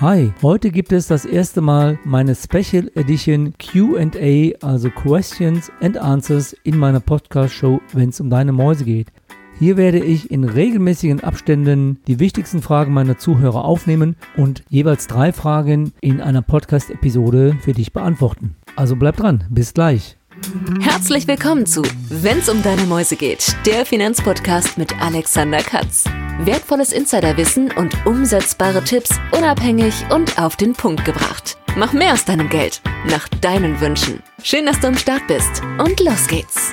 Hi, heute gibt es das erste Mal meine Special Edition QA, also Questions and Answers, in meiner Podcast-Show, wenn es um deine Mäuse geht. Hier werde ich in regelmäßigen Abständen die wichtigsten Fragen meiner Zuhörer aufnehmen und jeweils drei Fragen in einer Podcast-Episode für dich beantworten. Also bleib dran, bis gleich. Herzlich willkommen zu Wenn's um deine Mäuse geht, der Finanzpodcast mit Alexander Katz. Wertvolles Insiderwissen und umsetzbare Tipps unabhängig und auf den Punkt gebracht. Mach mehr aus deinem Geld, nach deinen Wünschen. Schön, dass du am Start bist und los geht's.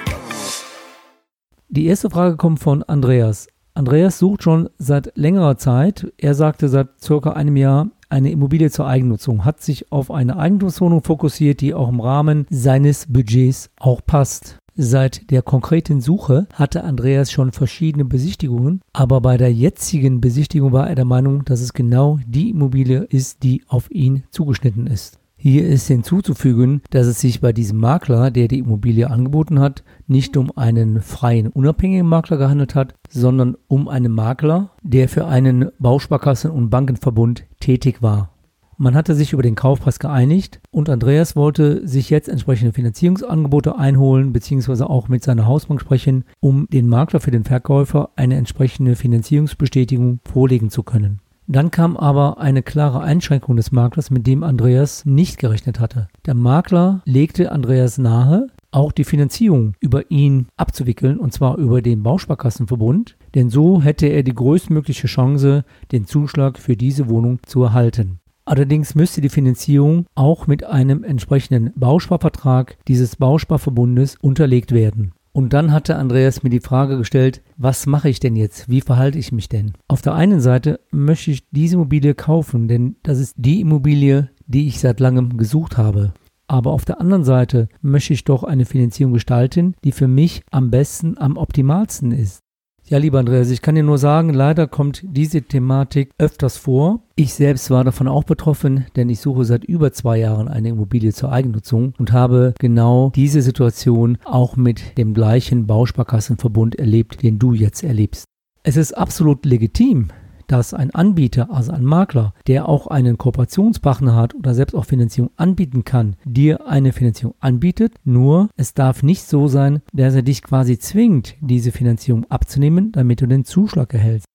Die erste Frage kommt von Andreas. Andreas sucht schon seit längerer Zeit, er sagte seit circa einem Jahr, eine Immobilie zur Eigennutzung, hat sich auf eine Eigentumswohnung fokussiert, die auch im Rahmen seines Budgets auch passt. Seit der konkreten Suche hatte Andreas schon verschiedene Besichtigungen, aber bei der jetzigen Besichtigung war er der Meinung, dass es genau die Immobilie ist, die auf ihn zugeschnitten ist. Hier ist hinzuzufügen, dass es sich bei diesem Makler, der die Immobilie angeboten hat, nicht um einen freien, unabhängigen Makler gehandelt hat, sondern um einen Makler, der für einen Bausparkassen- und Bankenverbund tätig war. Man hatte sich über den Kaufpreis geeinigt und Andreas wollte sich jetzt entsprechende Finanzierungsangebote einholen bzw. auch mit seiner Hausbank sprechen, um den Makler für den Verkäufer eine entsprechende Finanzierungsbestätigung vorlegen zu können. Dann kam aber eine klare Einschränkung des Maklers, mit dem Andreas nicht gerechnet hatte. Der Makler legte Andreas nahe, auch die Finanzierung über ihn abzuwickeln, und zwar über den Bausparkassenverbund, denn so hätte er die größtmögliche Chance, den Zuschlag für diese Wohnung zu erhalten. Allerdings müsste die Finanzierung auch mit einem entsprechenden Bausparvertrag dieses Bausparverbundes unterlegt werden. Und dann hatte Andreas mir die Frage gestellt, was mache ich denn jetzt? Wie verhalte ich mich denn? Auf der einen Seite möchte ich diese Immobilie kaufen, denn das ist die Immobilie, die ich seit langem gesucht habe. Aber auf der anderen Seite möchte ich doch eine Finanzierung gestalten, die für mich am besten, am optimalsten ist. Ja, lieber Andreas, ich kann dir nur sagen, leider kommt diese Thematik öfters vor. Ich selbst war davon auch betroffen, denn ich suche seit über zwei Jahren eine Immobilie zur Eigennutzung und habe genau diese Situation auch mit dem gleichen Bausparkassenverbund erlebt, den du jetzt erlebst. Es ist absolut legitim, dass ein Anbieter, also ein Makler, der auch einen Kooperationspartner hat oder selbst auch Finanzierung anbieten kann, dir eine Finanzierung anbietet. Nur es darf nicht so sein, dass er dich quasi zwingt, diese Finanzierung abzunehmen, damit du den Zuschlag erhältst.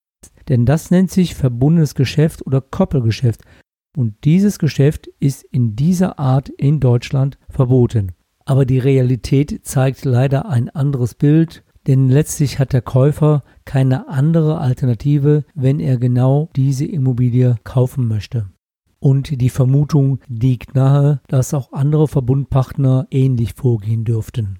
Denn das nennt sich verbundenes Geschäft oder Koppelgeschäft. Und dieses Geschäft ist in dieser Art in Deutschland verboten. Aber die Realität zeigt leider ein anderes Bild denn letztlich hat der Käufer keine andere Alternative, wenn er genau diese Immobilie kaufen möchte. Und die Vermutung liegt nahe, dass auch andere Verbundpartner ähnlich vorgehen dürften.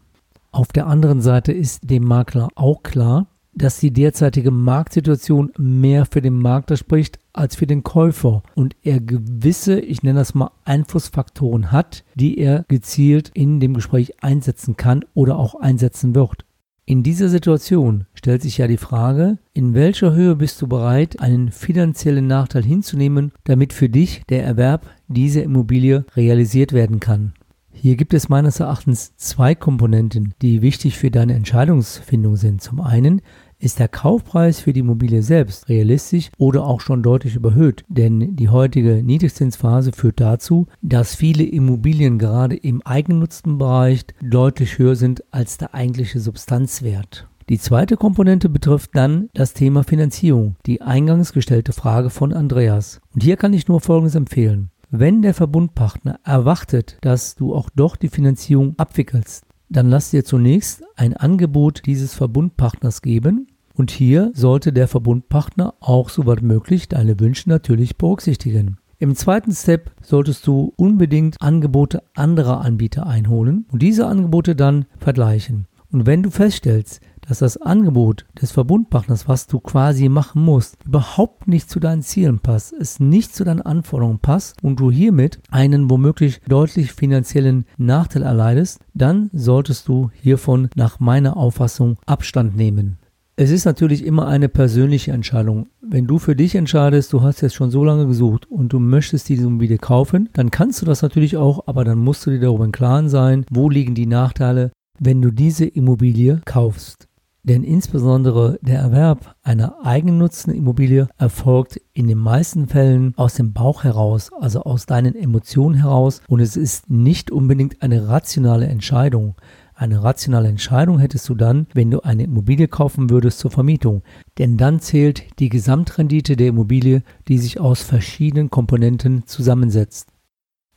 Auf der anderen Seite ist dem Makler auch klar, dass die derzeitige Marktsituation mehr für den Makler spricht als für den Käufer und er gewisse, ich nenne das mal Einflussfaktoren hat, die er gezielt in dem Gespräch einsetzen kann oder auch einsetzen wird. In dieser Situation stellt sich ja die Frage, in welcher Höhe bist du bereit, einen finanziellen Nachteil hinzunehmen, damit für dich der Erwerb dieser Immobilie realisiert werden kann. Hier gibt es meines Erachtens zwei Komponenten, die wichtig für deine Entscheidungsfindung sind. Zum einen ist der Kaufpreis für die Immobilie selbst realistisch oder auch schon deutlich überhöht? Denn die heutige Niedrigzinsphase führt dazu, dass viele Immobilien gerade im eigennutzten Bereich deutlich höher sind als der eigentliche Substanzwert. Die zweite Komponente betrifft dann das Thema Finanzierung, die eingangs gestellte Frage von Andreas. Und hier kann ich nur Folgendes empfehlen. Wenn der Verbundpartner erwartet, dass du auch doch die Finanzierung abwickelst, dann lass dir zunächst ein Angebot dieses Verbundpartners geben und hier sollte der Verbundpartner auch soweit möglich deine Wünsche natürlich berücksichtigen. Im zweiten Step solltest du unbedingt Angebote anderer Anbieter einholen und diese Angebote dann vergleichen. Und wenn du feststellst, dass das Angebot des Verbundpartners, was du quasi machen musst, überhaupt nicht zu deinen Zielen passt, es nicht zu deinen Anforderungen passt und du hiermit einen womöglich deutlich finanziellen Nachteil erleidest, dann solltest du hiervon nach meiner Auffassung Abstand nehmen. Es ist natürlich immer eine persönliche Entscheidung. Wenn du für dich entscheidest, du hast jetzt schon so lange gesucht und du möchtest diese Immobilie kaufen, dann kannst du das natürlich auch, aber dann musst du dir darüber im Klaren sein, wo liegen die Nachteile, wenn du diese Immobilie kaufst. Denn insbesondere der Erwerb einer eigennutzenden Immobilie erfolgt in den meisten Fällen aus dem Bauch heraus, also aus deinen Emotionen heraus und es ist nicht unbedingt eine rationale Entscheidung. Eine rationale Entscheidung hättest du dann, wenn du eine Immobilie kaufen würdest zur Vermietung. Denn dann zählt die Gesamtrendite der Immobilie, die sich aus verschiedenen Komponenten zusammensetzt.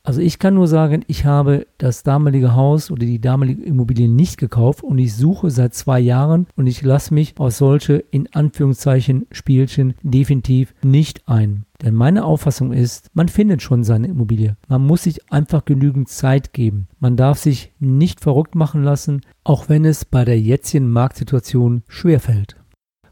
Also ich kann nur sagen, ich habe das damalige Haus oder die damalige Immobilie nicht gekauft und ich suche seit zwei Jahren und ich lasse mich auf solche in Anführungszeichen Spielchen definitiv nicht ein. Denn meine Auffassung ist, man findet schon seine Immobilie. Man muss sich einfach genügend Zeit geben. Man darf sich nicht verrückt machen lassen, auch wenn es bei der jetzigen Marktsituation schwerfällt.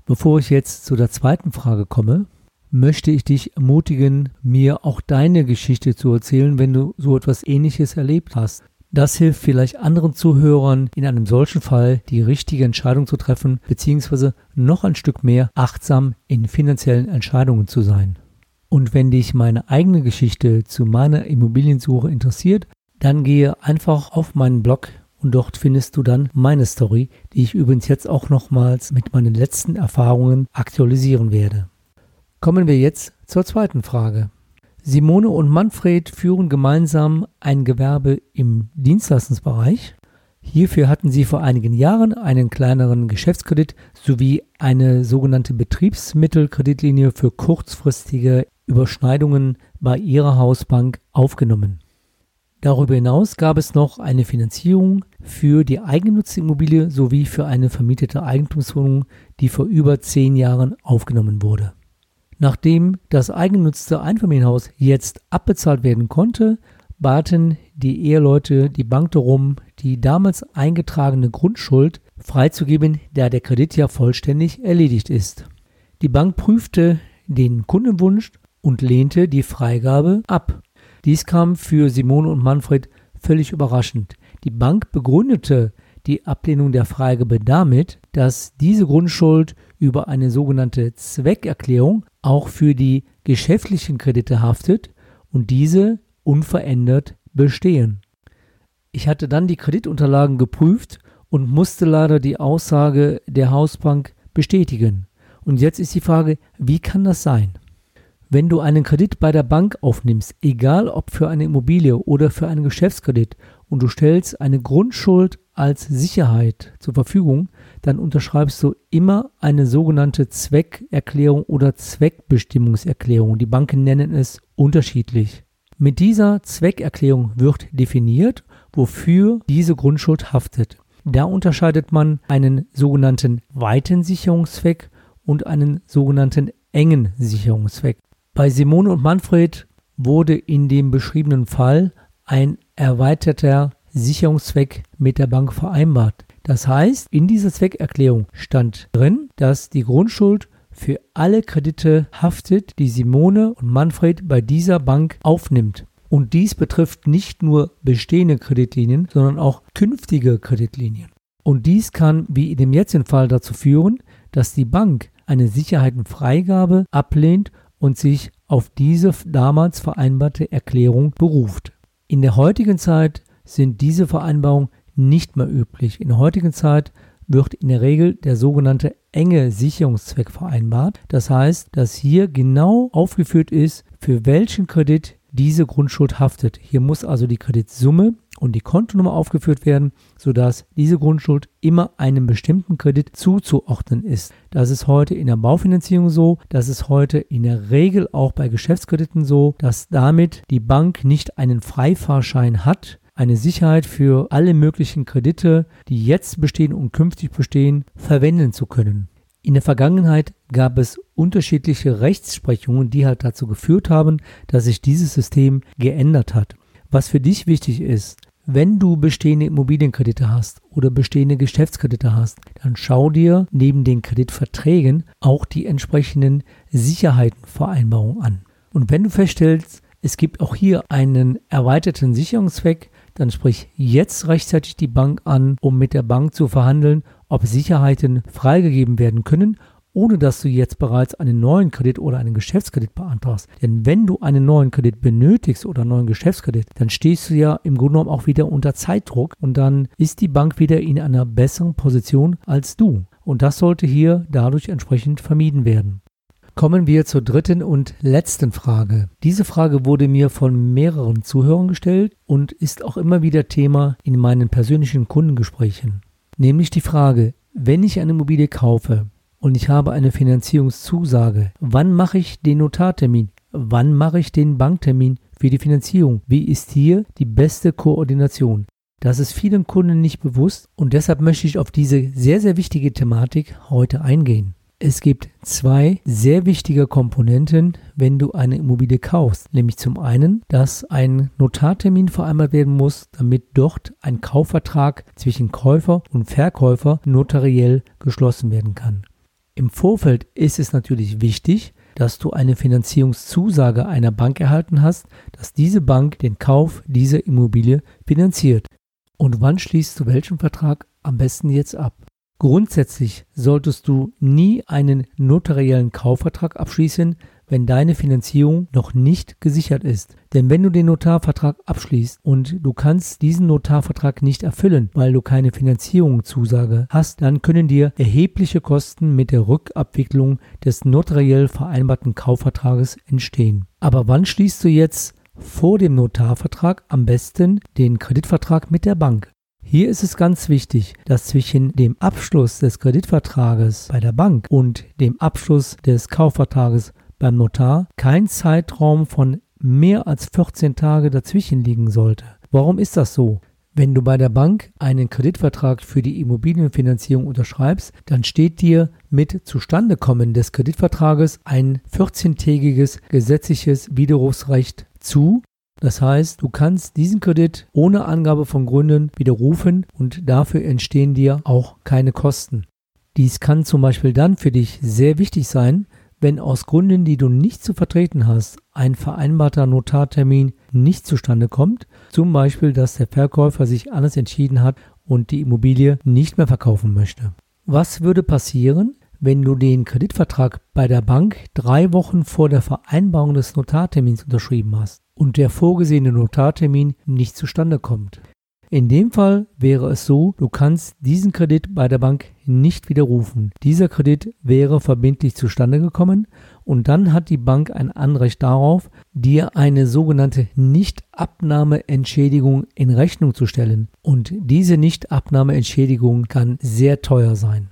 Bevor ich jetzt zu der zweiten Frage komme, möchte ich dich ermutigen, mir auch deine Geschichte zu erzählen, wenn du so etwas Ähnliches erlebt hast. Das hilft vielleicht anderen Zuhörern in einem solchen Fall die richtige Entscheidung zu treffen, beziehungsweise noch ein Stück mehr achtsam in finanziellen Entscheidungen zu sein. Und wenn dich meine eigene Geschichte zu meiner Immobiliensuche interessiert, dann gehe einfach auf meinen Blog und dort findest du dann meine Story, die ich übrigens jetzt auch nochmals mit meinen letzten Erfahrungen aktualisieren werde. Kommen wir jetzt zur zweiten Frage. Simone und Manfred führen gemeinsam ein Gewerbe im Dienstleistungsbereich. Hierfür hatten sie vor einigen Jahren einen kleineren Geschäftskredit sowie eine sogenannte Betriebsmittelkreditlinie für kurzfristige Überschneidungen bei ihrer Hausbank aufgenommen. Darüber hinaus gab es noch eine Finanzierung für die eigengenutzte Immobilie sowie für eine vermietete Eigentumswohnung, die vor über zehn Jahren aufgenommen wurde. Nachdem das eigennutzte Einfamilienhaus jetzt abbezahlt werden konnte, baten die Eheleute die Bank darum, die damals eingetragene Grundschuld freizugeben, da der Kredit ja vollständig erledigt ist. Die Bank prüfte den Kundenwunsch und lehnte die Freigabe ab. Dies kam für Simone und Manfred völlig überraschend. Die Bank begründete die Ablehnung der Freigabe damit, dass diese Grundschuld über eine sogenannte Zweckerklärung auch für die geschäftlichen Kredite haftet und diese unverändert bestehen. Ich hatte dann die Kreditunterlagen geprüft und musste leider die Aussage der Hausbank bestätigen. Und jetzt ist die Frage, wie kann das sein? Wenn du einen Kredit bei der Bank aufnimmst, egal ob für eine Immobilie oder für einen Geschäftskredit, und du stellst eine Grundschuld als Sicherheit zur Verfügung, dann unterschreibst du immer eine sogenannte Zweckerklärung oder Zweckbestimmungserklärung. Die Banken nennen es unterschiedlich. Mit dieser Zweckerklärung wird definiert, wofür diese Grundschuld haftet. Da unterscheidet man einen sogenannten weiten Sicherungszweck und einen sogenannten engen Sicherungszweck. Bei Simone und Manfred wurde in dem beschriebenen Fall ein erweiterter Sicherungszweck mit der Bank vereinbart. Das heißt, in dieser Zweckerklärung stand drin, dass die Grundschuld für alle Kredite haftet, die Simone und Manfred bei dieser Bank aufnimmt. Und dies betrifft nicht nur bestehende Kreditlinien, sondern auch künftige Kreditlinien. Und dies kann, wie in dem jetzigen Fall, dazu führen, dass die Bank eine Sicherheitenfreigabe ablehnt und sich auf diese damals vereinbarte Erklärung beruft. In der heutigen Zeit sind diese Vereinbarungen nicht mehr üblich. In der heutigen Zeit wird in der Regel der sogenannte enge Sicherungszweck vereinbart. Das heißt, dass hier genau aufgeführt ist, für welchen Kredit diese Grundschuld haftet. Hier muss also die Kreditsumme und die Kontonummer aufgeführt werden, sodass diese Grundschuld immer einem bestimmten Kredit zuzuordnen ist. Das ist heute in der Baufinanzierung so, das ist heute in der Regel auch bei Geschäftskrediten so, dass damit die Bank nicht einen Freifahrschein hat, eine Sicherheit für alle möglichen Kredite, die jetzt bestehen und künftig bestehen, verwenden zu können. In der Vergangenheit gab es unterschiedliche Rechtsprechungen, die halt dazu geführt haben, dass sich dieses System geändert hat. Was für dich wichtig ist, wenn du bestehende Immobilienkredite hast oder bestehende Geschäftskredite hast, dann schau dir neben den Kreditverträgen auch die entsprechenden Sicherheitenvereinbarungen an. Und wenn du feststellst, es gibt auch hier einen erweiterten Sicherungszweck, dann sprich jetzt rechtzeitig die Bank an, um mit der Bank zu verhandeln, ob Sicherheiten freigegeben werden können, ohne dass du jetzt bereits einen neuen Kredit oder einen Geschäftskredit beantragst. Denn wenn du einen neuen Kredit benötigst oder einen neuen Geschäftskredit, dann stehst du ja im Grunde genommen auch wieder unter Zeitdruck und dann ist die Bank wieder in einer besseren Position als du. und das sollte hier dadurch entsprechend vermieden werden. Kommen wir zur dritten und letzten Frage. Diese Frage wurde mir von mehreren Zuhörern gestellt und ist auch immer wieder Thema in meinen persönlichen Kundengesprächen. Nämlich die Frage, wenn ich eine Immobilie kaufe und ich habe eine Finanzierungszusage, wann mache ich den Notartermin? Wann mache ich den Banktermin für die Finanzierung? Wie ist hier die beste Koordination? Das ist vielen Kunden nicht bewusst und deshalb möchte ich auf diese sehr, sehr wichtige Thematik heute eingehen. Es gibt zwei sehr wichtige Komponenten, wenn du eine Immobilie kaufst. Nämlich zum einen, dass ein Notartermin vereinbart werden muss, damit dort ein Kaufvertrag zwischen Käufer und Verkäufer notariell geschlossen werden kann. Im Vorfeld ist es natürlich wichtig, dass du eine Finanzierungszusage einer Bank erhalten hast, dass diese Bank den Kauf dieser Immobilie finanziert. Und wann schließt du welchen Vertrag am besten jetzt ab? Grundsätzlich solltest du nie einen notariellen Kaufvertrag abschließen, wenn deine Finanzierung noch nicht gesichert ist. Denn wenn du den Notarvertrag abschließt und du kannst diesen Notarvertrag nicht erfüllen, weil du keine Finanzierungszusage hast, dann können dir erhebliche Kosten mit der Rückabwicklung des notariell vereinbarten Kaufvertrages entstehen. Aber wann schließt du jetzt vor dem Notarvertrag am besten den Kreditvertrag mit der Bank? Hier ist es ganz wichtig, dass zwischen dem Abschluss des Kreditvertrages bei der Bank und dem Abschluss des Kaufvertrages beim Notar kein Zeitraum von mehr als 14 Tage dazwischen liegen sollte. Warum ist das so? Wenn du bei der Bank einen Kreditvertrag für die Immobilienfinanzierung unterschreibst, dann steht dir mit Zustandekommen des Kreditvertrages ein 14-tägiges gesetzliches Widerrufsrecht zu, das heißt, du kannst diesen Kredit ohne Angabe von Gründen widerrufen und dafür entstehen dir auch keine Kosten. Dies kann zum Beispiel dann für dich sehr wichtig sein, wenn aus Gründen, die du nicht zu vertreten hast, ein vereinbarter Notartermin nicht zustande kommt, zum Beispiel, dass der Verkäufer sich anders entschieden hat und die Immobilie nicht mehr verkaufen möchte. Was würde passieren, wenn du den Kreditvertrag bei der Bank drei Wochen vor der Vereinbarung des Notartermins unterschrieben hast? und der vorgesehene Notartermin nicht zustande kommt. In dem Fall wäre es so, du kannst diesen Kredit bei der Bank nicht widerrufen. Dieser Kredit wäre verbindlich zustande gekommen und dann hat die Bank ein Anrecht darauf, dir eine sogenannte Nichtabnahmeentschädigung in Rechnung zu stellen. Und diese Nichtabnahmeentschädigung kann sehr teuer sein.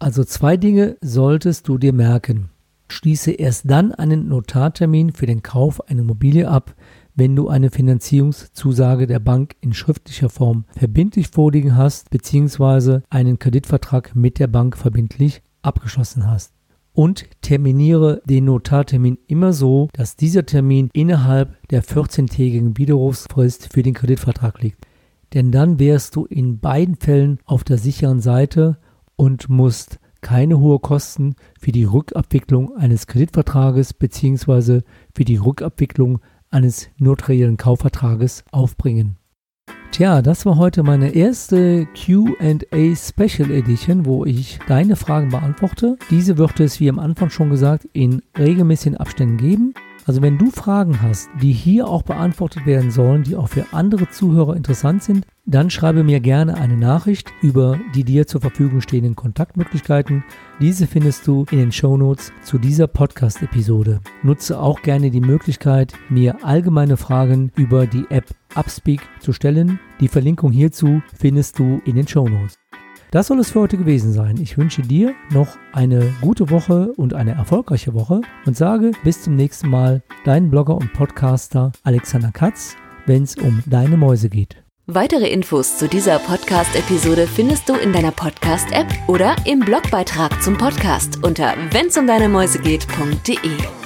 Also zwei Dinge solltest du dir merken. Schließe erst dann einen Notartermin für den Kauf einer Immobilie ab, wenn du eine Finanzierungszusage der Bank in schriftlicher Form verbindlich vorliegen hast bzw. einen Kreditvertrag mit der Bank verbindlich abgeschlossen hast. Und terminiere den Notartermin immer so, dass dieser Termin innerhalb der 14-tägigen Widerrufsfrist für den Kreditvertrag liegt. Denn dann wärst du in beiden Fällen auf der sicheren Seite und musst keine hohen Kosten für die Rückabwicklung eines Kreditvertrages bzw. für die Rückabwicklung eines notariellen Kaufvertrages aufbringen. Tja, das war heute meine erste QA Special Edition, wo ich deine Fragen beantworte. Diese wird es, wie am Anfang schon gesagt, in regelmäßigen Abständen geben. Also wenn du Fragen hast, die hier auch beantwortet werden sollen, die auch für andere Zuhörer interessant sind, dann schreibe mir gerne eine Nachricht über die dir zur Verfügung stehenden Kontaktmöglichkeiten. Diese findest du in den Shownotes zu dieser Podcast-Episode. Nutze auch gerne die Möglichkeit, mir allgemeine Fragen über die App Upspeak zu stellen. Die Verlinkung hierzu findest du in den Shownotes. Das soll es für heute gewesen sein. Ich wünsche dir noch eine gute Woche und eine erfolgreiche Woche und sage bis zum nächsten Mal, dein Blogger und Podcaster Alexander Katz, wenn es um deine Mäuse geht. Weitere Infos zu dieser Podcast-Episode findest du in deiner Podcast-App oder im Blogbeitrag zum Podcast unter wennsumdeinemäusegeht.de.